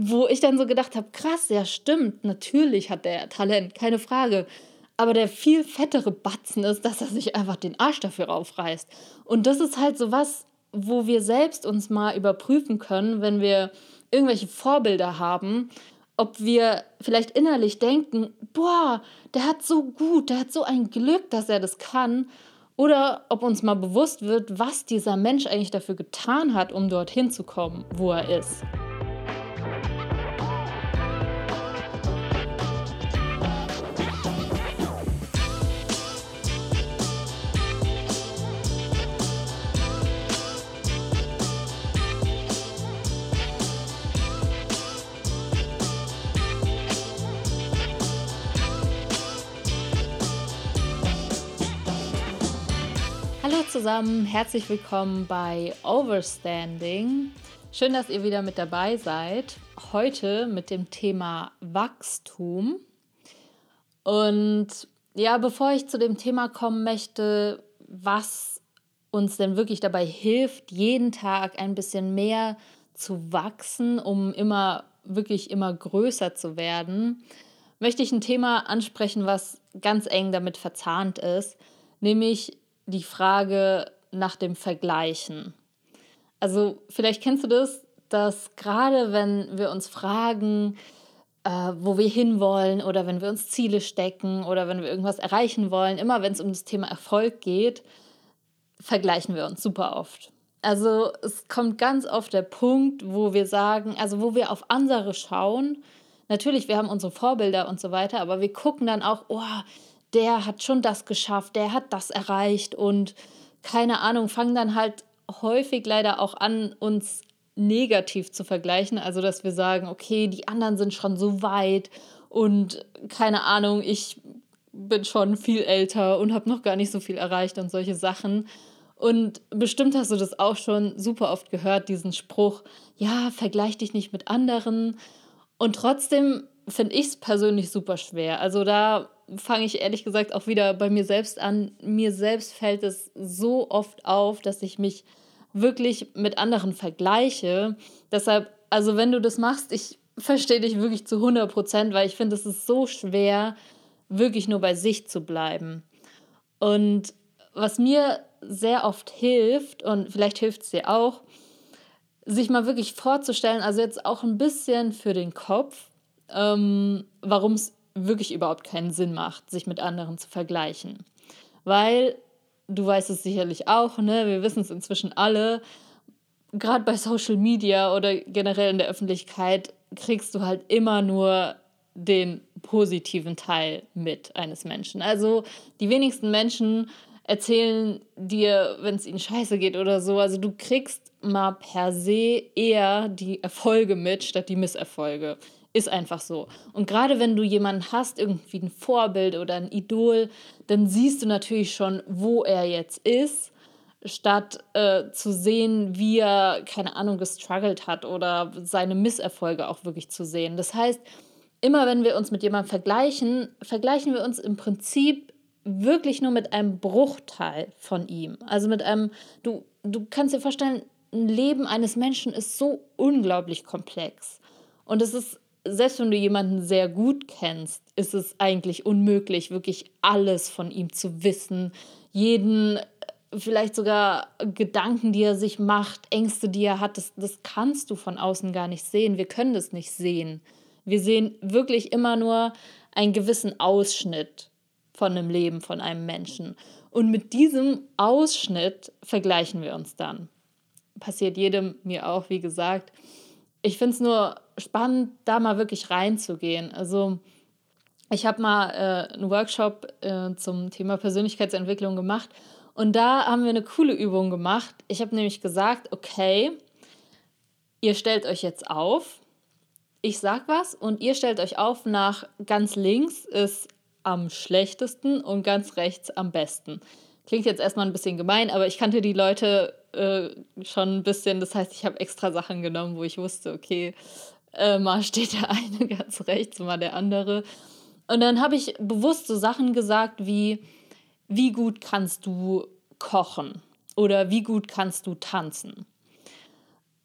wo ich dann so gedacht habe, krass, ja stimmt, natürlich hat der Talent, keine Frage. Aber der viel fettere Batzen ist, dass er sich einfach den Arsch dafür aufreißt. Und das ist halt so was, wo wir selbst uns mal überprüfen können, wenn wir irgendwelche Vorbilder haben, ob wir vielleicht innerlich denken, boah, der hat so gut, der hat so ein Glück, dass er das kann. Oder ob uns mal bewusst wird, was dieser Mensch eigentlich dafür getan hat, um dorthin zu kommen, wo er ist. Zusammen, herzlich willkommen bei Overstanding. Schön, dass ihr wieder mit dabei seid. Heute mit dem Thema Wachstum. Und ja, bevor ich zu dem Thema kommen möchte, was uns denn wirklich dabei hilft, jeden Tag ein bisschen mehr zu wachsen, um immer wirklich immer größer zu werden, möchte ich ein Thema ansprechen, was ganz eng damit verzahnt ist, nämlich die Frage nach dem Vergleichen. Also vielleicht kennst du das, dass gerade wenn wir uns fragen, äh, wo wir hinwollen oder wenn wir uns Ziele stecken oder wenn wir irgendwas erreichen wollen, immer wenn es um das Thema Erfolg geht, vergleichen wir uns super oft. Also es kommt ganz oft der Punkt, wo wir sagen, also wo wir auf andere schauen. Natürlich, wir haben unsere Vorbilder und so weiter, aber wir gucken dann auch, oh, der hat schon das geschafft, der hat das erreicht und keine Ahnung, fangen dann halt häufig leider auch an, uns negativ zu vergleichen. Also, dass wir sagen, okay, die anderen sind schon so weit und keine Ahnung, ich bin schon viel älter und habe noch gar nicht so viel erreicht und solche Sachen. Und bestimmt hast du das auch schon super oft gehört, diesen Spruch, ja, vergleich dich nicht mit anderen. Und trotzdem finde ich es persönlich super schwer. Also da fange ich ehrlich gesagt auch wieder bei mir selbst an. Mir selbst fällt es so oft auf, dass ich mich wirklich mit anderen vergleiche. Deshalb, also wenn du das machst, ich verstehe dich wirklich zu 100 Prozent, weil ich finde, es ist so schwer, wirklich nur bei sich zu bleiben. Und was mir sehr oft hilft, und vielleicht hilft es dir auch, sich mal wirklich vorzustellen, also jetzt auch ein bisschen für den Kopf, ähm, warum es wirklich überhaupt keinen Sinn macht, sich mit anderen zu vergleichen. Weil, du weißt es sicherlich auch, ne? wir wissen es inzwischen alle, gerade bei Social Media oder generell in der Öffentlichkeit kriegst du halt immer nur den positiven Teil mit eines Menschen. Also die wenigsten Menschen erzählen dir, wenn es ihnen scheiße geht oder so. Also du kriegst mal per se eher die Erfolge mit statt die Misserfolge. Ist einfach so. Und gerade wenn du jemanden hast, irgendwie ein Vorbild oder ein Idol, dann siehst du natürlich schon, wo er jetzt ist, statt äh, zu sehen, wie er, keine Ahnung, gestruggelt hat oder seine Misserfolge auch wirklich zu sehen. Das heißt, immer wenn wir uns mit jemandem vergleichen, vergleichen wir uns im Prinzip wirklich nur mit einem Bruchteil von ihm. Also mit einem, du, du kannst dir vorstellen, ein Leben eines Menschen ist so unglaublich komplex. Und es ist selbst wenn du jemanden sehr gut kennst, ist es eigentlich unmöglich, wirklich alles von ihm zu wissen. Jeden, vielleicht sogar Gedanken, die er sich macht, Ängste, die er hat, das, das kannst du von außen gar nicht sehen. Wir können das nicht sehen. Wir sehen wirklich immer nur einen gewissen Ausschnitt von einem Leben, von einem Menschen. Und mit diesem Ausschnitt vergleichen wir uns dann. Passiert jedem, mir auch, wie gesagt ich finde es nur spannend, da mal wirklich reinzugehen. Also ich habe mal äh, einen Workshop äh, zum Thema Persönlichkeitsentwicklung gemacht und da haben wir eine coole Übung gemacht. Ich habe nämlich gesagt, okay, ihr stellt euch jetzt auf, ich sag was und ihr stellt euch auf nach ganz links ist am schlechtesten und ganz rechts am besten. Klingt jetzt erstmal ein bisschen gemein, aber ich kannte die Leute äh, schon ein bisschen. Das heißt, ich habe extra Sachen genommen, wo ich wusste, okay, äh, mal steht der eine ganz rechts, mal der andere. Und dann habe ich bewusst so Sachen gesagt wie, wie gut kannst du kochen oder wie gut kannst du tanzen.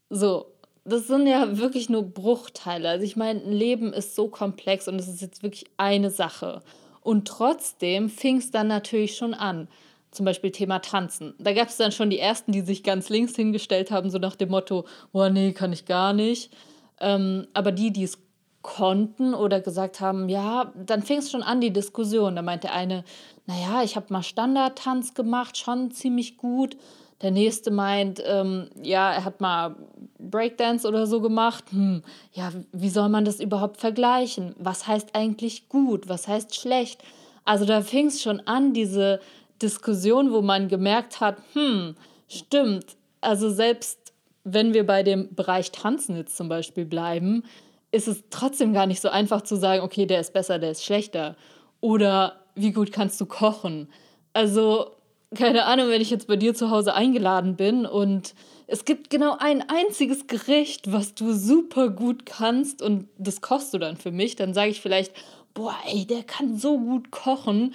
So, das sind ja wirklich nur Bruchteile. Also ich meine, ein Leben ist so komplex und es ist jetzt wirklich eine Sache. Und trotzdem fing es dann natürlich schon an. Zum Beispiel Thema Tanzen. Da gab es dann schon die ersten, die sich ganz links hingestellt haben, so nach dem Motto, boah, nee, kann ich gar nicht. Ähm, aber die, die es konnten oder gesagt haben, ja, dann fing es schon an, die Diskussion. Da meinte eine, naja, ich habe mal Standardtanz gemacht, schon ziemlich gut. Der nächste meint, ähm, ja, er hat mal Breakdance oder so gemacht. Hm, ja, wie soll man das überhaupt vergleichen? Was heißt eigentlich gut? Was heißt schlecht? Also da fing es schon an, diese Diskussion, wo man gemerkt hat, hm, stimmt. Also selbst wenn wir bei dem Bereich Tanzen jetzt zum Beispiel bleiben, ist es trotzdem gar nicht so einfach zu sagen, okay, der ist besser, der ist schlechter. Oder wie gut kannst du kochen? Also keine Ahnung, wenn ich jetzt bei dir zu Hause eingeladen bin und es gibt genau ein einziges Gericht, was du super gut kannst und das kochst du dann für mich, dann sage ich vielleicht, boah, ey, der kann so gut kochen.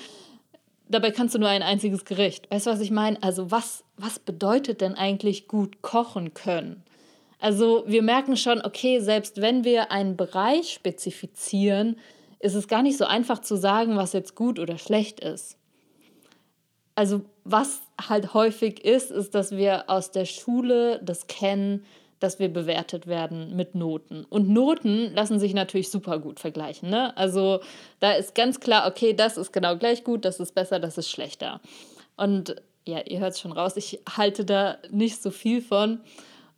Dabei kannst du nur ein einziges Gericht. Weißt du, was ich meine? Also, was, was bedeutet denn eigentlich gut kochen können? Also, wir merken schon, okay, selbst wenn wir einen Bereich spezifizieren, ist es gar nicht so einfach zu sagen, was jetzt gut oder schlecht ist also was halt häufig ist, ist, dass wir aus der Schule das kennen, dass wir bewertet werden mit Noten. Und Noten lassen sich natürlich super gut vergleichen. Ne? Also da ist ganz klar, okay, das ist genau gleich gut, das ist besser, das ist schlechter. Und ja, ihr hört es schon raus, ich halte da nicht so viel von.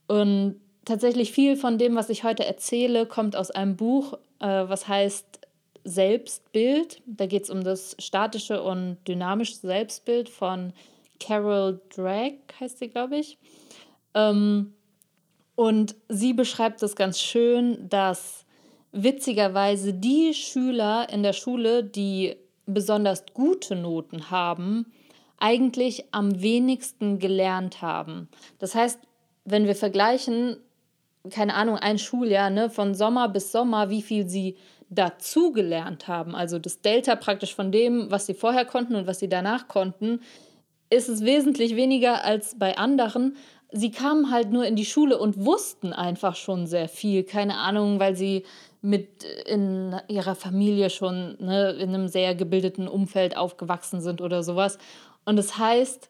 Und tatsächlich viel von dem, was ich heute erzähle, kommt aus einem Buch, äh, was heißt Selbstbild. Da geht es um das statische und dynamische Selbstbild von Carol Drake, heißt sie, glaube ich. Ähm, und sie beschreibt das ganz schön, dass witzigerweise die Schüler in der Schule, die besonders gute Noten haben, eigentlich am wenigsten gelernt haben. Das heißt, wenn wir vergleichen, keine Ahnung, ein Schuljahr, ne, von Sommer bis Sommer, wie viel sie dazugelernt haben, also das Delta praktisch von dem, was sie vorher konnten und was sie danach konnten, ist es wesentlich weniger als bei anderen. Sie kamen halt nur in die Schule und wussten einfach schon sehr viel. Keine Ahnung, weil sie mit in ihrer Familie schon ne, in einem sehr gebildeten Umfeld aufgewachsen sind oder sowas. Und das heißt,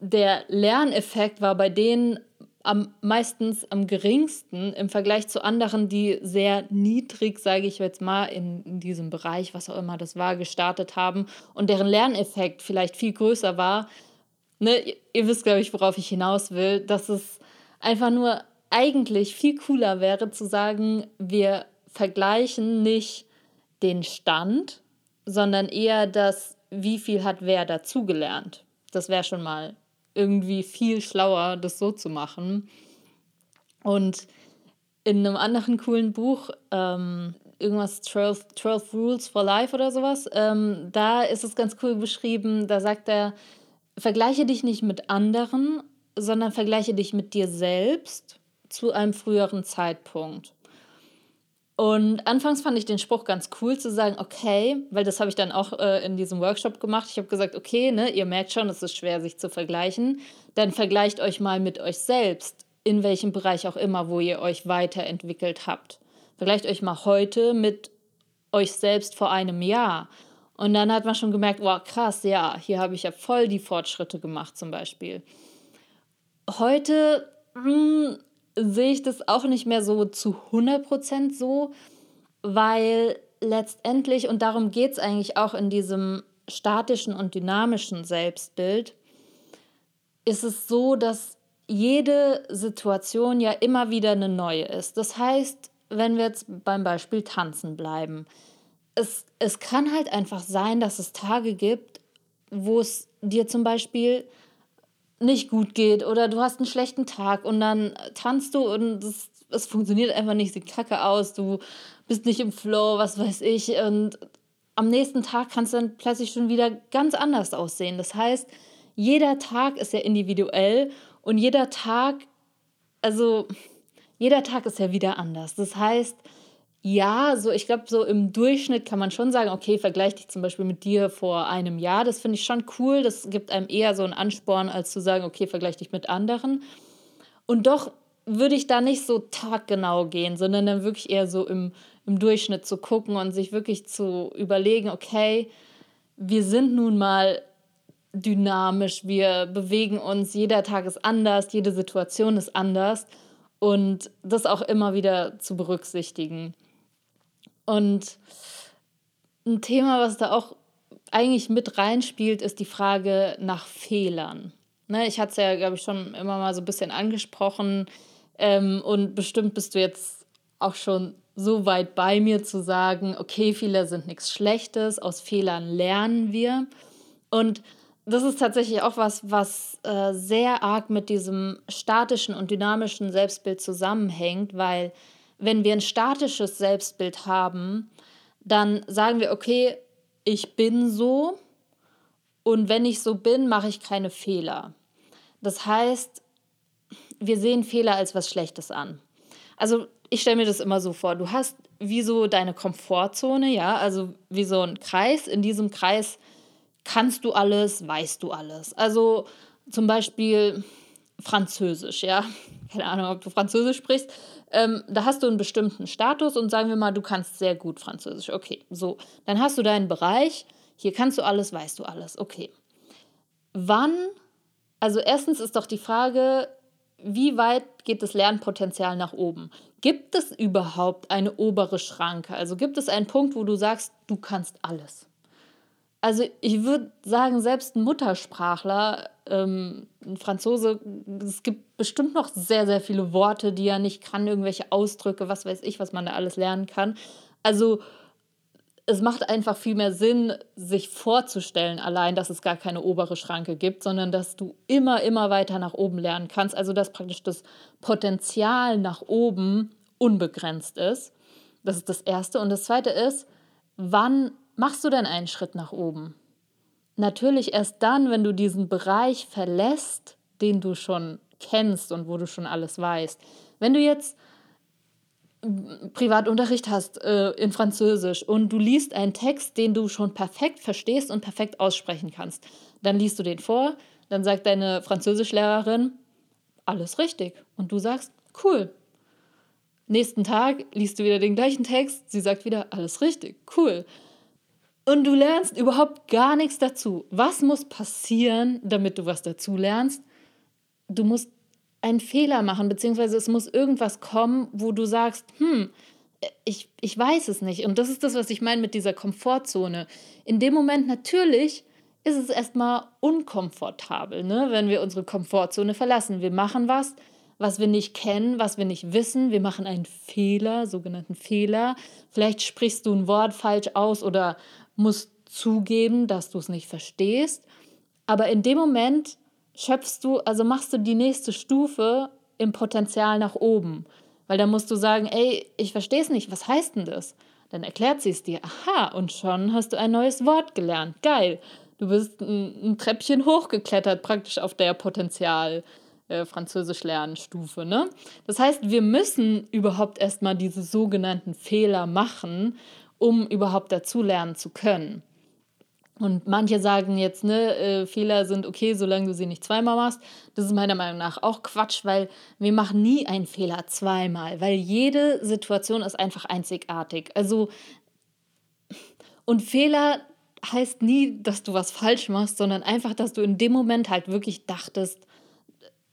der Lerneffekt war bei denen am meistens am geringsten im Vergleich zu anderen, die sehr niedrig, sage ich jetzt mal, in, in, diesem Bereich, was auch immer das war, gestartet haben und deren Lerneffekt vielleicht viel größer war. Ne, ihr, ihr wisst, glaube ich, worauf ich hinaus will, dass es einfach nur eigentlich viel cooler wäre zu sagen, wir vergleichen nicht den Stand, sondern eher das, wie viel hat wer dazugelernt. Das wäre schon mal irgendwie viel schlauer, das so zu machen. Und in einem anderen coolen Buch, ähm, irgendwas 12, 12 Rules for Life oder sowas, ähm, da ist es ganz cool beschrieben. Da sagt er, vergleiche dich nicht mit anderen, sondern vergleiche dich mit dir selbst zu einem früheren Zeitpunkt. Und anfangs fand ich den Spruch ganz cool zu sagen, okay, weil das habe ich dann auch äh, in diesem Workshop gemacht. Ich habe gesagt, okay, ne, ihr merkt schon, es ist schwer, sich zu vergleichen. Dann vergleicht euch mal mit euch selbst, in welchem Bereich auch immer, wo ihr euch weiterentwickelt habt. Vergleicht euch mal heute mit euch selbst vor einem Jahr. Und dann hat man schon gemerkt, wow, krass, ja, hier habe ich ja voll die Fortschritte gemacht zum Beispiel. Heute mh, hm, sehe ich das auch nicht mehr so zu 100% so, weil letztendlich, und darum geht es eigentlich auch in diesem statischen und dynamischen Selbstbild, ist es so, dass jede Situation ja immer wieder eine neue ist. Das heißt, wenn wir jetzt beim Beispiel Tanzen bleiben, es, es kann halt einfach sein, dass es Tage gibt, wo es dir zum Beispiel nicht gut geht oder du hast einen schlechten Tag und dann tanzt du und es, es funktioniert einfach nicht, sieht kacke aus, du bist nicht im Flow, was weiß ich. Und am nächsten Tag kannst du dann plötzlich schon wieder ganz anders aussehen. Das heißt, jeder Tag ist ja individuell und jeder Tag, also jeder Tag ist ja wieder anders. Das heißt, ja, so ich glaube, so im Durchschnitt kann man schon sagen, okay, vergleich dich zum Beispiel mit dir vor einem Jahr. Das finde ich schon cool. Das gibt einem eher so einen Ansporn, als zu sagen, okay, vergleich dich mit anderen. Und doch würde ich da nicht so taggenau gehen, sondern dann wirklich eher so im, im Durchschnitt zu gucken und sich wirklich zu überlegen, okay, wir sind nun mal dynamisch, wir bewegen uns, jeder Tag ist anders, jede Situation ist anders und das auch immer wieder zu berücksichtigen. Und ein Thema, was da auch eigentlich mit reinspielt, ist die Frage nach Fehlern. Ne, ich hatte es ja, glaube ich, schon immer mal so ein bisschen angesprochen. Ähm, und bestimmt bist du jetzt auch schon so weit bei mir zu sagen, okay, Fehler sind nichts Schlechtes, aus Fehlern lernen wir. Und das ist tatsächlich auch was, was äh, sehr arg mit diesem statischen und dynamischen Selbstbild zusammenhängt, weil wenn wir ein statisches Selbstbild haben, dann sagen wir, okay, ich bin so und wenn ich so bin, mache ich keine Fehler. Das heißt, wir sehen Fehler als was Schlechtes an. Also ich stelle mir das immer so vor, du hast wie so deine Komfortzone, ja, also wie so ein Kreis. In diesem Kreis kannst du alles, weißt du alles. Also zum Beispiel Französisch, ja. Keine Ahnung, ob du Französisch sprichst. Ähm, da hast du einen bestimmten Status und sagen wir mal, du kannst sehr gut Französisch. Okay, so. Dann hast du deinen Bereich. Hier kannst du alles, weißt du alles. Okay. Wann, also erstens ist doch die Frage, wie weit geht das Lernpotenzial nach oben? Gibt es überhaupt eine obere Schranke? Also gibt es einen Punkt, wo du sagst, du kannst alles? Also ich würde sagen, selbst ein Muttersprachler, ähm, ein Franzose, es gibt bestimmt noch sehr, sehr viele Worte, die er nicht kann, irgendwelche Ausdrücke, was weiß ich, was man da alles lernen kann. Also es macht einfach viel mehr Sinn, sich vorzustellen, allein, dass es gar keine obere Schranke gibt, sondern dass du immer, immer weiter nach oben lernen kannst. Also dass praktisch das Potenzial nach oben unbegrenzt ist. Das ist das Erste. Und das Zweite ist, wann machst du denn einen Schritt nach oben? Natürlich erst dann, wenn du diesen Bereich verlässt, den du schon kennst und wo du schon alles weißt. Wenn du jetzt Privatunterricht hast äh, in Französisch und du liest einen Text, den du schon perfekt verstehst und perfekt aussprechen kannst, dann liest du den vor, dann sagt deine Französischlehrerin, alles richtig. Und du sagst, cool. Nächsten Tag liest du wieder den gleichen Text, sie sagt wieder, alles richtig, cool. Und du lernst überhaupt gar nichts dazu. Was muss passieren, damit du was dazu lernst? Du musst einen Fehler machen, beziehungsweise es muss irgendwas kommen, wo du sagst, hm, ich, ich weiß es nicht. Und das ist das, was ich meine mit dieser Komfortzone. In dem Moment natürlich ist es erstmal unkomfortabel, ne, wenn wir unsere Komfortzone verlassen. Wir machen was, was wir nicht kennen, was wir nicht wissen. Wir machen einen Fehler, sogenannten Fehler. Vielleicht sprichst du ein Wort falsch aus oder musst zugeben, dass du es nicht verstehst. Aber in dem Moment schöpfst du, also machst du die nächste Stufe im Potenzial nach oben. Weil dann musst du sagen, ey, ich verstehe es nicht, was heißt denn das? Dann erklärt sie es dir. Aha, und schon hast du ein neues Wort gelernt. Geil. Du bist ein, ein Treppchen hochgeklettert, praktisch auf der Potenzial. Äh, Französisch lernen Stufe, ne? Das heißt, wir müssen überhaupt erstmal diese sogenannten Fehler machen, um überhaupt dazulernen zu können. Und manche sagen jetzt, ne, äh, Fehler sind okay, solange du sie nicht zweimal machst. Das ist meiner Meinung nach auch Quatsch, weil wir machen nie einen Fehler zweimal, weil jede Situation ist einfach einzigartig. Also, und Fehler heißt nie, dass du was falsch machst, sondern einfach, dass du in dem Moment halt wirklich dachtest,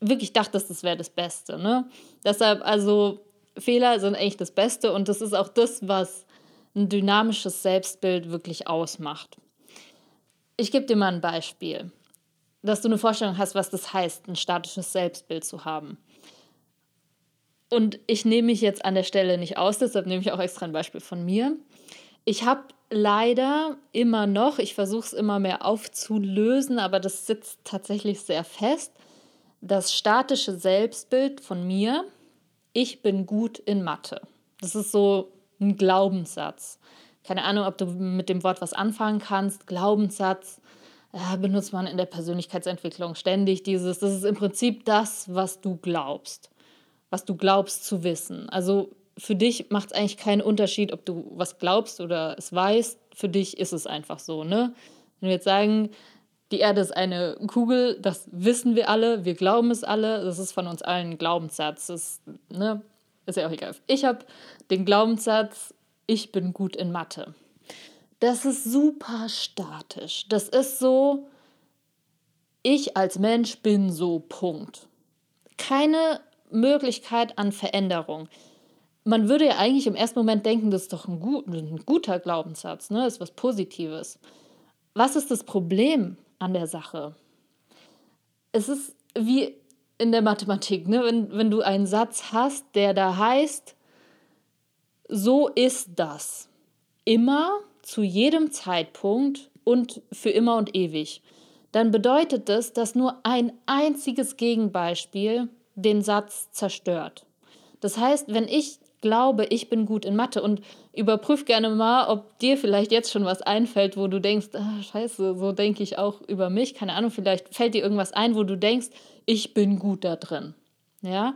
wirklich dachtest, das wäre das Beste. Ne? Deshalb, also, Fehler sind eigentlich das Beste und das ist auch das, was ein dynamisches Selbstbild wirklich ausmacht. Ich gebe dir mal ein Beispiel, dass du eine Vorstellung hast, was das heißt, ein statisches Selbstbild zu haben. Und ich nehme mich jetzt an der Stelle nicht aus, deshalb nehme ich auch extra ein Beispiel von mir. Ich habe leider immer noch, ich versuche es immer mehr aufzulösen, aber das sitzt tatsächlich sehr fest, das statische Selbstbild von mir, ich bin gut in Mathe. Das ist so ein Glaubenssatz keine Ahnung, ob du mit dem Wort was anfangen kannst, Glaubenssatz, äh, benutzt man in der Persönlichkeitsentwicklung ständig dieses, das ist im Prinzip das, was du glaubst, was du glaubst zu wissen. Also für dich macht es eigentlich keinen Unterschied, ob du was glaubst oder es weißt, für dich ist es einfach so, ne? Wenn wir jetzt sagen, die Erde ist eine Kugel, das wissen wir alle, wir glauben es alle, das ist von uns allen ein Glaubenssatz. Das, ne, ist ja auch egal. Ich habe den Glaubenssatz, ich bin gut in Mathe. Das ist super statisch. Das ist so, ich als Mensch bin so, Punkt. Keine Möglichkeit an Veränderung. Man würde ja eigentlich im ersten Moment denken, das ist doch ein, gut, ein guter Glaubenssatz, ne? das ist was Positives. Was ist das Problem an der Sache? Es ist wie in der Mathematik, ne? wenn, wenn du einen Satz hast, der da heißt, so ist das. Immer, zu jedem Zeitpunkt und für immer und ewig. Dann bedeutet das, dass nur ein einziges Gegenbeispiel den Satz zerstört. Das heißt, wenn ich glaube, ich bin gut in Mathe und überprüf gerne mal, ob dir vielleicht jetzt schon was einfällt, wo du denkst, ah, scheiße, so denke ich auch über mich. Keine Ahnung, vielleicht fällt dir irgendwas ein, wo du denkst, ich bin gut da drin. Ja,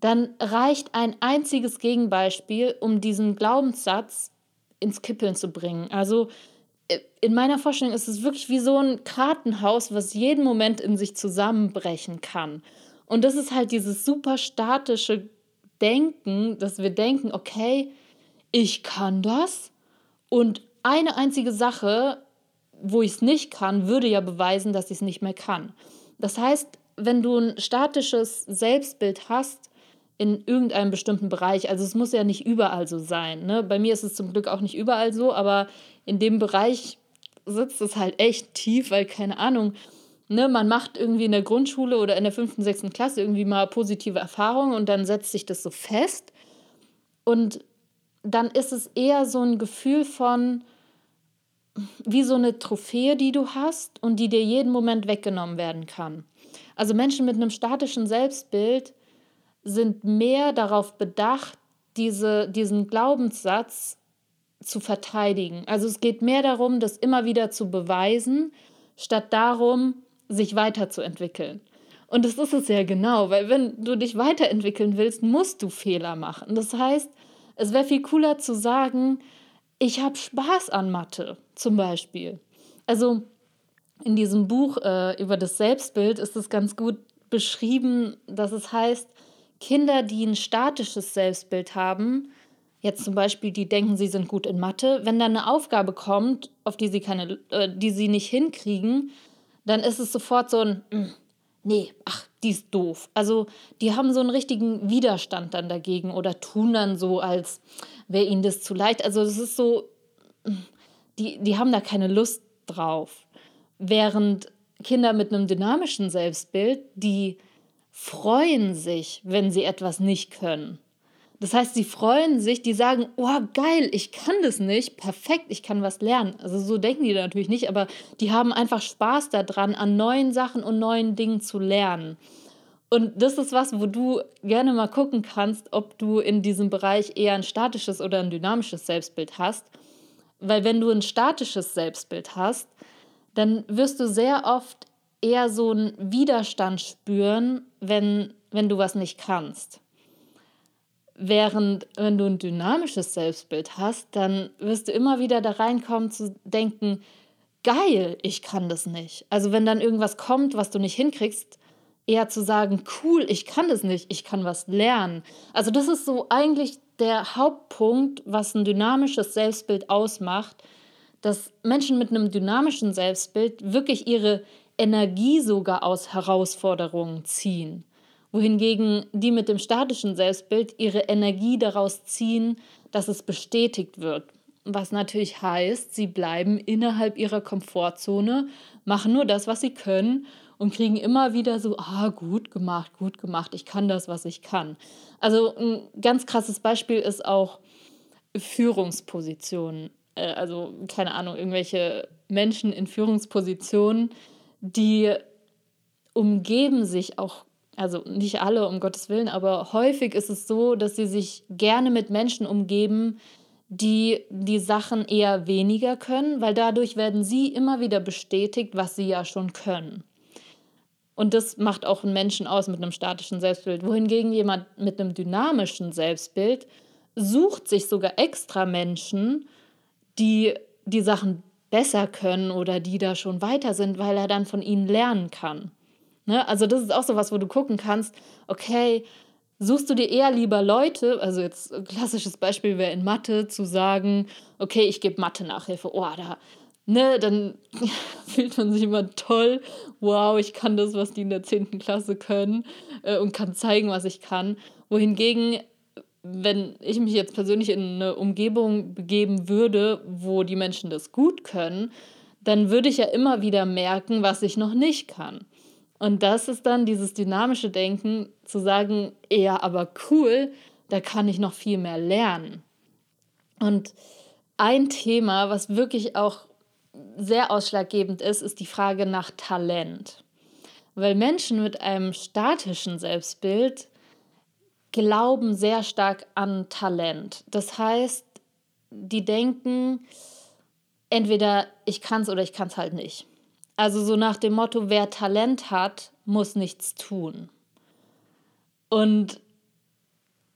dann reicht ein einziges Gegenbeispiel, um diesen Glaubenssatz ins Kippeln zu bringen. Also äh, in meiner Vorstellung ist es wirklich wie so ein Kartenhaus, was jeden Moment in sich zusammenbrechen kann. Und das ist halt dieses super statische Denken, dass wir denken, okay, ich kann das und eine einzige Sache, wo ich es nicht kann, würde ja beweisen, dass ich es nicht mehr kann. Das heißt, wenn du ein statisches Selbstbild hast in irgendeinem bestimmten Bereich, also es muss ja nicht überall so sein. Ne? Bei mir ist es zum Glück auch nicht überall so, aber in dem Bereich sitzt es halt echt tief, weil keine Ahnung, ne, man macht irgendwie in der Grundschule oder in der fünften, sechsten Klasse irgendwie mal positive Erfahrungen und dann setzt sich das so fest. Und dann ist es eher so ein Gefühl von, wie so eine Trophäe, die du hast und die dir jeden Moment weggenommen werden kann. Also Menschen mit einem statischen Selbstbild sind mehr darauf bedacht, diese, diesen Glaubenssatz zu verteidigen. Also es geht mehr darum, das immer wieder zu beweisen, statt darum, sich weiterzuentwickeln. Und das ist es ja genau, weil wenn du dich weiterentwickeln willst, musst du Fehler machen. Das heißt, es wäre viel cooler zu sagen, ich habe Spaß an Mathe zum Beispiel. Also in diesem Buch äh, über das Selbstbild ist es ganz gut beschrieben, dass es heißt, Kinder, die ein statisches Selbstbild haben, jetzt zum Beispiel, die denken, sie sind gut in Mathe, wenn dann eine Aufgabe kommt, auf die sie keine, äh, die sie nicht hinkriegen, dann ist es sofort so ein, mm, nee, ach, die ist doof. Also die haben so einen richtigen Widerstand dann dagegen oder tun dann so, als wäre ihnen das zu leicht. Also es ist so, die, die haben da keine Lust drauf. Während Kinder mit einem dynamischen Selbstbild, die freuen sich, wenn sie etwas nicht können. Das heißt, sie freuen sich, die sagen, oh geil, ich kann das nicht, perfekt, ich kann was lernen. Also so denken die natürlich nicht, aber die haben einfach Spaß daran, an neuen Sachen und neuen Dingen zu lernen. Und das ist was, wo du gerne mal gucken kannst, ob du in diesem Bereich eher ein statisches oder ein dynamisches Selbstbild hast. Weil wenn du ein statisches Selbstbild hast, dann wirst du sehr oft eher so einen Widerstand spüren, wenn, wenn du was nicht kannst. Während wenn du ein dynamisches Selbstbild hast, dann wirst du immer wieder da reinkommen zu denken, geil, ich kann das nicht. Also wenn dann irgendwas kommt, was du nicht hinkriegst, eher zu sagen, cool, ich kann das nicht, ich kann was lernen. Also das ist so eigentlich der Hauptpunkt, was ein dynamisches Selbstbild ausmacht, dass Menschen mit einem dynamischen Selbstbild wirklich ihre Energie sogar aus Herausforderungen ziehen wohingegen die mit dem statischen Selbstbild ihre Energie daraus ziehen, dass es bestätigt wird. Was natürlich heißt, sie bleiben innerhalb ihrer Komfortzone, machen nur das, was sie können und kriegen immer wieder so, ah, gut gemacht, gut gemacht, ich kann das, was ich kann. Also ein ganz krasses Beispiel ist auch Führungspositionen. Äh, also keine Ahnung, irgendwelche Menschen in Führungspositionen, die umgeben sich auch also nicht alle, um Gottes Willen, aber häufig ist es so, dass sie sich gerne mit Menschen umgeben, die die Sachen eher weniger können, weil dadurch werden sie immer wieder bestätigt, was sie ja schon können. Und das macht auch einen Menschen aus mit einem statischen Selbstbild. Wohingegen jemand mit einem dynamischen Selbstbild sucht sich sogar extra Menschen, die die Sachen besser können oder die da schon weiter sind, weil er dann von ihnen lernen kann. Ne? Also das ist auch so was, wo du gucken kannst, okay, suchst du dir eher lieber Leute, also jetzt ein klassisches Beispiel wäre in Mathe, zu sagen, okay, ich gebe Mathe-Nachhilfe, oh, da, ne, dann fühlt man sich immer toll, wow, ich kann das, was die in der 10. Klasse können äh, und kann zeigen, was ich kann. Wohingegen, wenn ich mich jetzt persönlich in eine Umgebung begeben würde, wo die Menschen das gut können, dann würde ich ja immer wieder merken, was ich noch nicht kann. Und das ist dann dieses dynamische Denken, zu sagen, ja, aber cool, da kann ich noch viel mehr lernen. Und ein Thema, was wirklich auch sehr ausschlaggebend ist, ist die Frage nach Talent. Weil Menschen mit einem statischen Selbstbild glauben sehr stark an Talent. Das heißt, die denken, entweder ich kann es oder ich kann es halt nicht. Also so nach dem Motto, wer Talent hat, muss nichts tun. Und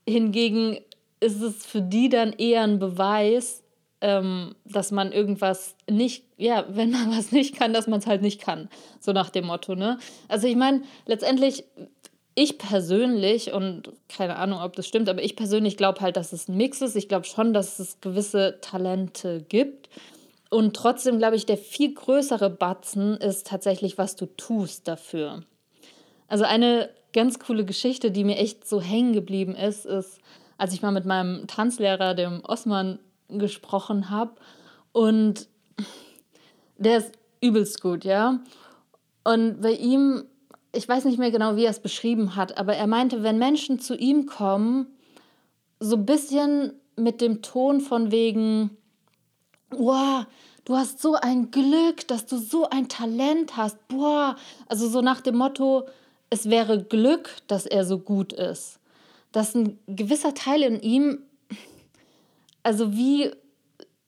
hingegen ist es für die dann eher ein Beweis, ähm, dass man irgendwas nicht, ja, wenn man was nicht kann, dass man es halt nicht kann. So nach dem Motto, ne? Also ich meine, letztendlich, ich persönlich, und keine Ahnung, ob das stimmt, aber ich persönlich glaube halt, dass es ein Mix ist. Ich glaube schon, dass es gewisse Talente gibt. Und trotzdem glaube ich, der viel größere Batzen ist tatsächlich, was du tust dafür. Also eine ganz coole Geschichte, die mir echt so hängen geblieben ist, ist, als ich mal mit meinem Tanzlehrer, dem Osman, gesprochen habe. Und der ist übelst gut, ja. Und bei ihm, ich weiß nicht mehr genau, wie er es beschrieben hat, aber er meinte, wenn Menschen zu ihm kommen, so ein bisschen mit dem Ton von wegen, wow, du hast so ein Glück, dass du so ein Talent hast. Boah, also so nach dem Motto, es wäre Glück, dass er so gut ist. Dass ein gewisser Teil in ihm, also wie,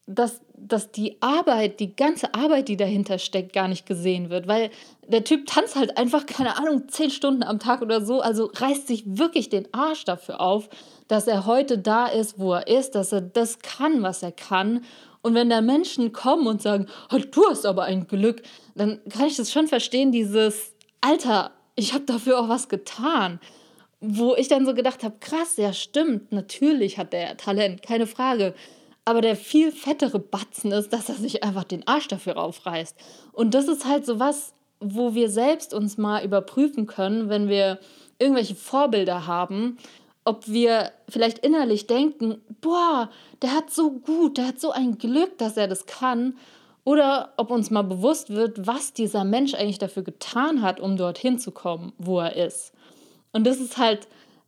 dass, dass die Arbeit, die ganze Arbeit, die dahinter steckt, gar nicht gesehen wird. Weil der Typ tanzt halt einfach, keine Ahnung, zehn Stunden am Tag oder so, also reißt sich wirklich den Arsch dafür auf, dass er heute da ist, wo er ist, dass er das kann, was er kann und wenn da Menschen kommen und sagen, oh, du hast aber ein Glück, dann kann ich das schon verstehen, dieses, Alter, ich habe dafür auch was getan. Wo ich dann so gedacht habe, krass, ja stimmt, natürlich hat der Talent, keine Frage. Aber der viel fettere Batzen ist, dass er sich einfach den Arsch dafür aufreißt. Und das ist halt so was, wo wir selbst uns mal überprüfen können, wenn wir irgendwelche Vorbilder haben ob wir vielleicht innerlich denken, boah, der hat so gut, der hat so ein Glück, dass er das kann, oder ob uns mal bewusst wird, was dieser Mensch eigentlich dafür getan hat, um dorthin zu kommen, wo er ist. Und das ist halt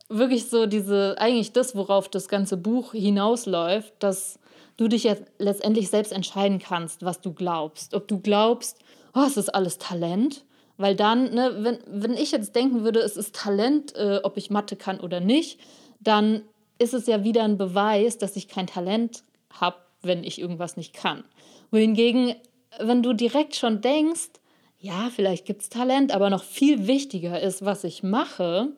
wirklich so diese, eigentlich das, worauf das ganze Buch hinausläuft, dass du dich jetzt letztendlich selbst entscheiden kannst, was du glaubst. Ob du glaubst, oh, es ist alles Talent weil dann, ne, wenn, wenn ich jetzt denken würde, es ist Talent, äh, ob ich Mathe kann oder nicht, dann ist es ja wieder ein Beweis, dass ich kein Talent habe, wenn ich irgendwas nicht kann. Wohingegen, wenn du direkt schon denkst, ja, vielleicht gibt es Talent, aber noch viel wichtiger ist, was ich mache,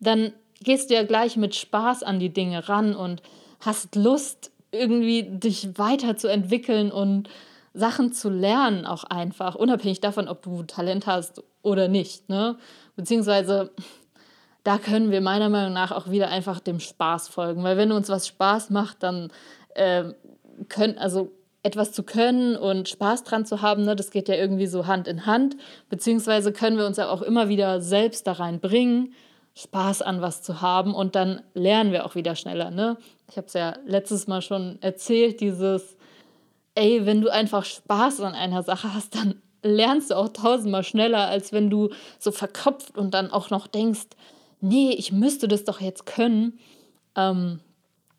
dann gehst du ja gleich mit Spaß an die Dinge ran und hast Lust, irgendwie dich weiterzuentwickeln und Sachen zu lernen, auch einfach, unabhängig davon, ob du Talent hast oder nicht. Ne? Beziehungsweise da können wir meiner Meinung nach auch wieder einfach dem Spaß folgen. Weil wenn uns was Spaß macht, dann äh, können, also etwas zu können und Spaß dran zu haben, ne, das geht ja irgendwie so Hand in Hand. Beziehungsweise können wir uns ja auch immer wieder selbst da reinbringen, Spaß an was zu haben und dann lernen wir auch wieder schneller. Ne? Ich habe es ja letztes Mal schon erzählt, dieses ey, wenn du einfach Spaß an einer Sache hast, dann lernst du auch tausendmal schneller, als wenn du so verkopft und dann auch noch denkst, nee, ich müsste das doch jetzt können. Ähm,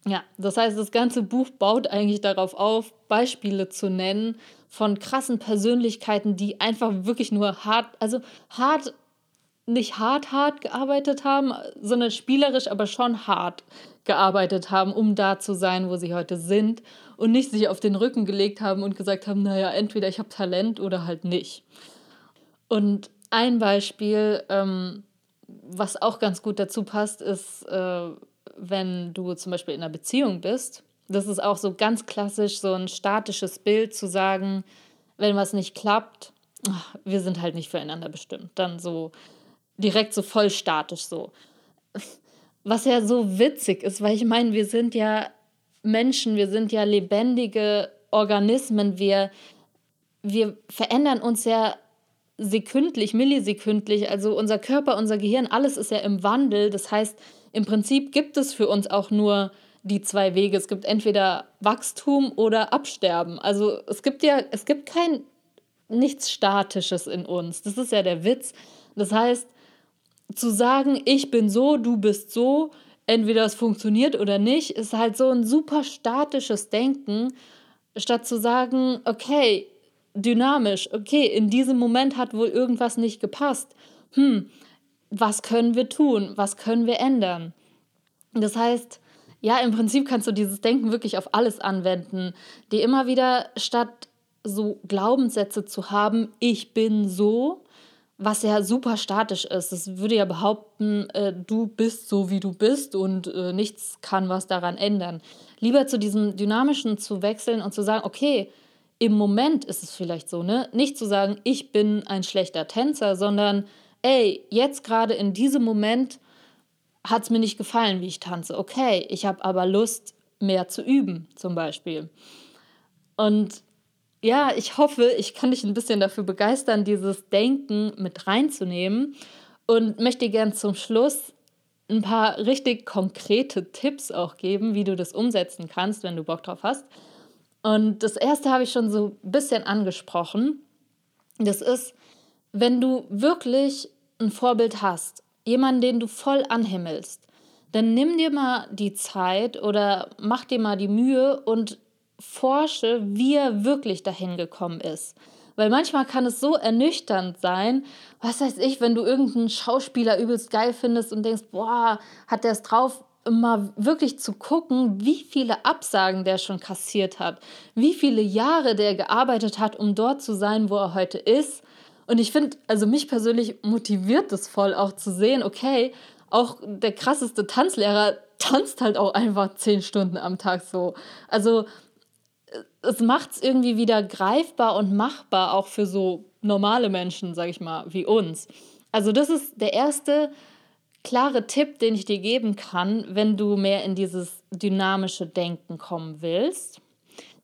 ja, das heißt, das ganze Buch baut eigentlich darauf auf, Beispiele zu nennen von krassen Persönlichkeiten, die einfach wirklich nur hart, also hart, nicht hart, hart gearbeitet haben, sondern spielerisch, aber schon hart gearbeitet haben, um da zu sein, wo sie heute sind und nicht sich auf den Rücken gelegt haben und gesagt haben, naja, entweder ich habe Talent oder halt nicht. Und ein Beispiel, ähm, was auch ganz gut dazu passt, ist, äh, wenn du zum Beispiel in einer Beziehung bist Das ist auch so ganz klassisch, so ein statisches Bild zu sagen, wenn was nicht klappt, ach, wir sind halt nicht füreinander bestimmt. Dann so direkt so voll statisch so. Was ja so witzig ist, weil ich meine, wir sind ja Menschen, wir sind ja lebendige Organismen, wir, wir verändern uns ja sekündlich, millisekündlich. Also unser Körper, unser Gehirn, alles ist ja im Wandel. Das heißt, im Prinzip gibt es für uns auch nur die zwei Wege. Es gibt entweder Wachstum oder Absterben. Also es gibt ja, es gibt kein nichts Statisches in uns. Das ist ja der Witz. Das heißt, zu sagen, ich bin so, du bist so, entweder es funktioniert oder nicht, ist halt so ein super statisches Denken, statt zu sagen, okay, dynamisch, okay, in diesem Moment hat wohl irgendwas nicht gepasst. Hm, was können wir tun? Was können wir ändern? Das heißt, ja, im Prinzip kannst du dieses Denken wirklich auf alles anwenden, die immer wieder statt so Glaubenssätze zu haben, ich bin so, was ja super statisch ist. Das würde ja behaupten, äh, du bist so, wie du bist und äh, nichts kann was daran ändern. Lieber zu diesem Dynamischen zu wechseln und zu sagen, okay, im Moment ist es vielleicht so, ne? Nicht zu sagen, ich bin ein schlechter Tänzer, sondern, ey, jetzt gerade in diesem Moment hat es mir nicht gefallen, wie ich tanze. Okay, ich habe aber Lust, mehr zu üben, zum Beispiel. Und ja, ich hoffe, ich kann dich ein bisschen dafür begeistern, dieses Denken mit reinzunehmen und möchte gern zum Schluss ein paar richtig konkrete Tipps auch geben, wie du das umsetzen kannst, wenn du Bock drauf hast. Und das erste habe ich schon so ein bisschen angesprochen. Das ist, wenn du wirklich ein Vorbild hast, jemanden, den du voll anhimmelst, dann nimm dir mal die Zeit oder mach dir mal die Mühe und forsche, wie er wirklich dahin gekommen ist. Weil manchmal kann es so ernüchternd sein, was weiß ich, wenn du irgendeinen Schauspieler übelst geil findest und denkst, boah, hat der es drauf, mal wirklich zu gucken, wie viele Absagen der schon kassiert hat, wie viele Jahre der gearbeitet hat, um dort zu sein, wo er heute ist. Und ich finde, also mich persönlich motiviert es voll auch zu sehen, okay, auch der krasseste Tanzlehrer tanzt halt auch einfach zehn Stunden am Tag so. Also es macht es irgendwie wieder greifbar und machbar, auch für so normale Menschen, sag ich mal, wie uns. Also das ist der erste klare Tipp, den ich dir geben kann, wenn du mehr in dieses dynamische Denken kommen willst.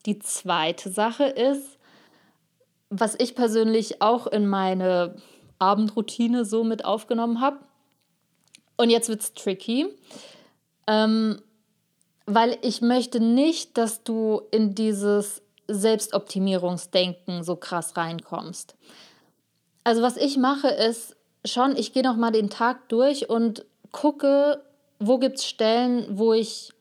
Die zweite Sache ist, was ich persönlich auch in meine Abendroutine so mit aufgenommen habe. Und jetzt wird es tricky. Ähm, weil ich möchte nicht, dass du in dieses Selbstoptimierungsdenken so krass reinkommst. Also was ich mache ist schon, ich gehe noch mal den Tag durch und gucke, wo gibt es Stellen, wo ich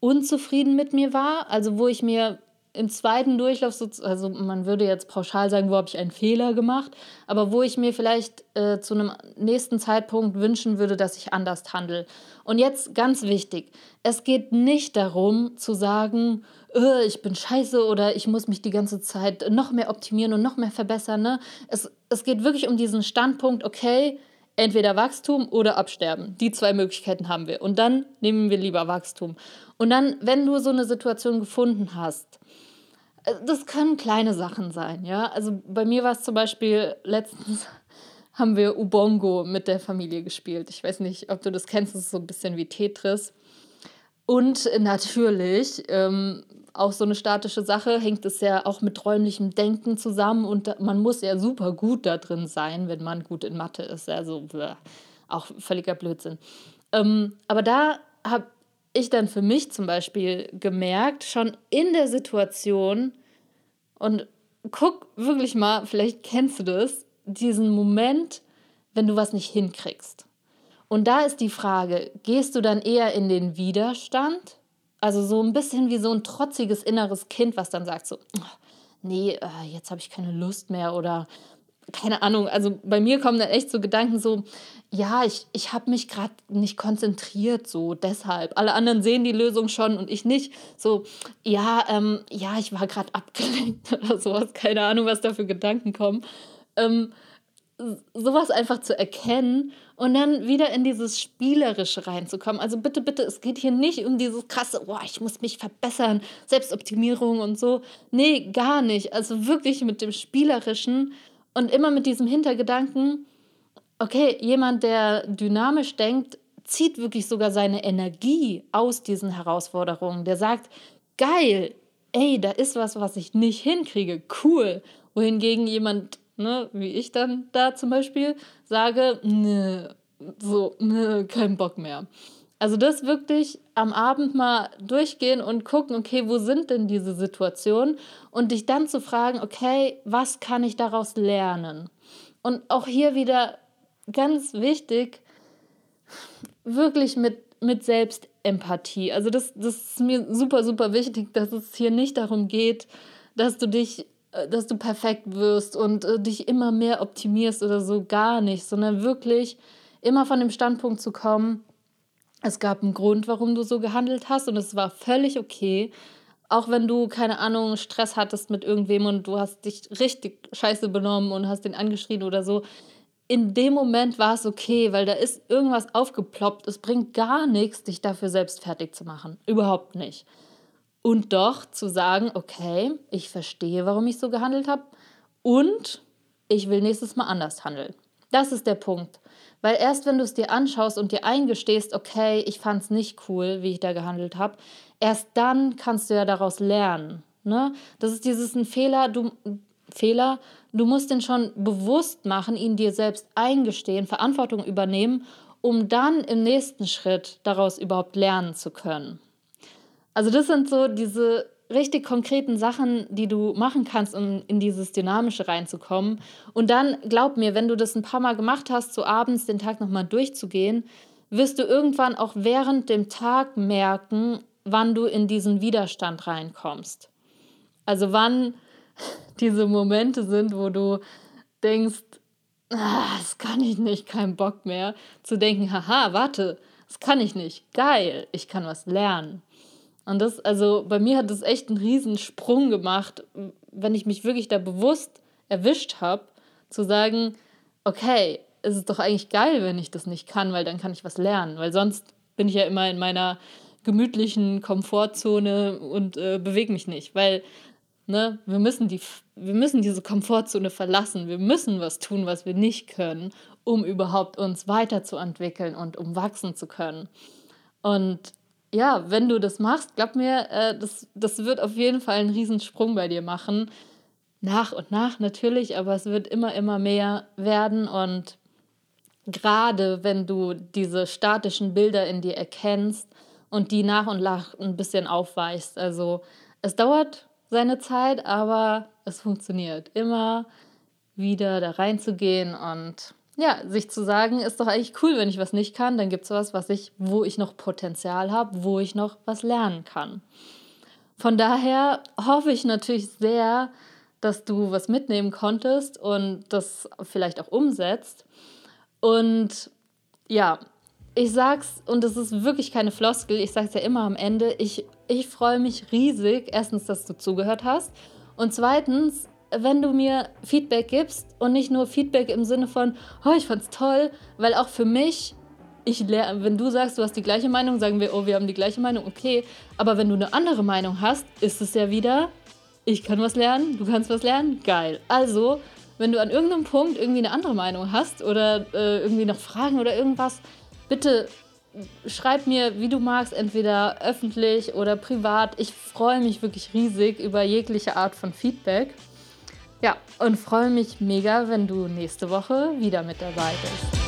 unzufrieden mit mir war, also wo ich mir im zweiten Durchlauf, so, also man würde jetzt pauschal sagen, wo habe ich einen Fehler gemacht, aber wo ich mir vielleicht äh, zu einem nächsten Zeitpunkt wünschen würde, dass ich anders handle. Und jetzt ganz wichtig, es geht nicht darum zu sagen, äh, ich bin scheiße oder ich muss mich die ganze Zeit noch mehr optimieren und noch mehr verbessern. Ne? Es, es geht wirklich um diesen Standpunkt, okay, entweder Wachstum oder Absterben. Die zwei Möglichkeiten haben wir. Und dann nehmen wir lieber Wachstum. Und dann, wenn du so eine Situation gefunden hast, das können kleine Sachen sein, ja. Also bei mir war es zum Beispiel letztens haben wir Ubongo mit der Familie gespielt. Ich weiß nicht, ob du das kennst, das ist so ein bisschen wie Tetris. Und natürlich, ähm, auch so eine statische Sache, hängt es ja auch mit räumlichem Denken zusammen und man muss ja super gut da drin sein, wenn man gut in Mathe ist. Also auch völliger Blödsinn. Ähm, aber da habe ich dann für mich zum Beispiel gemerkt, schon in der Situation, und guck wirklich mal, vielleicht kennst du das, diesen Moment, wenn du was nicht hinkriegst. Und da ist die Frage, gehst du dann eher in den Widerstand? Also so ein bisschen wie so ein trotziges inneres Kind, was dann sagt so, nee, äh, jetzt habe ich keine Lust mehr oder keine Ahnung, also bei mir kommen dann echt so Gedanken so, ja, ich, ich habe mich gerade nicht konzentriert, so deshalb. Alle anderen sehen die Lösung schon und ich nicht. So, ja, ähm, ja, ich war gerade abgelenkt oder sowas, keine Ahnung, was da für Gedanken kommen. Ähm, sowas einfach zu erkennen und dann wieder in dieses Spielerische reinzukommen. Also bitte, bitte, es geht hier nicht um dieses krasse, boah, ich muss mich verbessern, Selbstoptimierung und so. Nee, gar nicht. Also wirklich mit dem Spielerischen und immer mit diesem Hintergedanken, okay, jemand, der dynamisch denkt, zieht wirklich sogar seine Energie aus diesen Herausforderungen. Der sagt, geil, ey, da ist was, was ich nicht hinkriege, cool. Wohingegen jemand ne, wie ich dann da zum Beispiel, sage, ne, so, ne, kein Bock mehr. Also das wirklich am Abend mal durchgehen und gucken, okay, wo sind denn diese Situationen? Und dich dann zu fragen, okay, was kann ich daraus lernen? Und auch hier wieder ganz wichtig, wirklich mit, mit Selbstempathie. Also das, das ist mir super, super wichtig, dass es hier nicht darum geht, dass du dich äh, dass du perfekt wirst und äh, dich immer mehr optimierst oder so, gar nicht, sondern wirklich immer von dem Standpunkt zu kommen, es gab einen Grund, warum du so gehandelt hast und es war völlig okay. Auch wenn du, keine Ahnung, Stress hattest mit irgendwem und du hast dich richtig scheiße benommen und hast den angeschrien oder so. In dem Moment war es okay, weil da ist irgendwas aufgeploppt. Es bringt gar nichts, dich dafür selbst fertig zu machen. Überhaupt nicht. Und doch zu sagen, okay, ich verstehe, warum ich so gehandelt habe und ich will nächstes Mal anders handeln. Das ist der Punkt. Weil erst wenn du es dir anschaust und dir eingestehst, okay, ich fand es nicht cool, wie ich da gehandelt habe, erst dann kannst du ja daraus lernen. Ne? Das ist dieses ein Fehler, du, Fehler, du musst den schon bewusst machen, ihn dir selbst eingestehen, Verantwortung übernehmen, um dann im nächsten Schritt daraus überhaupt lernen zu können. Also das sind so diese richtig konkreten Sachen, die du machen kannst, um in dieses Dynamische reinzukommen. Und dann, glaub mir, wenn du das ein paar Mal gemacht hast, so abends den Tag nochmal durchzugehen, wirst du irgendwann auch während dem Tag merken, wann du in diesen Widerstand reinkommst. Also wann diese Momente sind, wo du denkst, ah, das kann ich nicht, kein Bock mehr, zu denken, haha, warte, das kann ich nicht, geil, ich kann was lernen. Und das, also bei mir hat das echt einen riesen Sprung gemacht, wenn ich mich wirklich da bewusst erwischt habe, zu sagen, okay, es ist doch eigentlich geil, wenn ich das nicht kann, weil dann kann ich was lernen. Weil sonst bin ich ja immer in meiner gemütlichen Komfortzone und äh, bewege mich nicht. Weil ne, wir, müssen die, wir müssen diese Komfortzone verlassen. Wir müssen was tun, was wir nicht können, um überhaupt uns weiterzuentwickeln und um wachsen zu können. Und ja, wenn du das machst, glaub mir, äh, das, das wird auf jeden Fall einen Riesensprung bei dir machen. Nach und nach natürlich, aber es wird immer, immer mehr werden. Und gerade wenn du diese statischen Bilder in dir erkennst und die nach und nach ein bisschen aufweichst, also es dauert seine Zeit, aber es funktioniert. Immer wieder da reinzugehen und ja, sich zu sagen, ist doch eigentlich cool, wenn ich was nicht kann, dann gibt es was, was ich, wo ich noch Potenzial habe, wo ich noch was lernen kann. Von daher hoffe ich natürlich sehr, dass du was mitnehmen konntest und das vielleicht auch umsetzt. Und ja, ich sag's, und es ist wirklich keine Floskel, ich sag's ja immer am Ende, ich, ich freue mich riesig, erstens, dass du zugehört hast. Und zweitens, wenn du mir Feedback gibst und nicht nur Feedback im Sinne von, oh, ich fand's toll, weil auch für mich, ich lerne, wenn du sagst, du hast die gleiche Meinung, sagen wir, oh, wir haben die gleiche Meinung, okay. Aber wenn du eine andere Meinung hast, ist es ja wieder, ich kann was lernen, du kannst was lernen, geil. Also, wenn du an irgendeinem Punkt irgendwie eine andere Meinung hast oder äh, irgendwie noch Fragen oder irgendwas, bitte schreib mir, wie du magst, entweder öffentlich oder privat. Ich freue mich wirklich riesig über jegliche Art von Feedback. Ja, und freue mich mega, wenn du nächste Woche wieder mit dabei bist.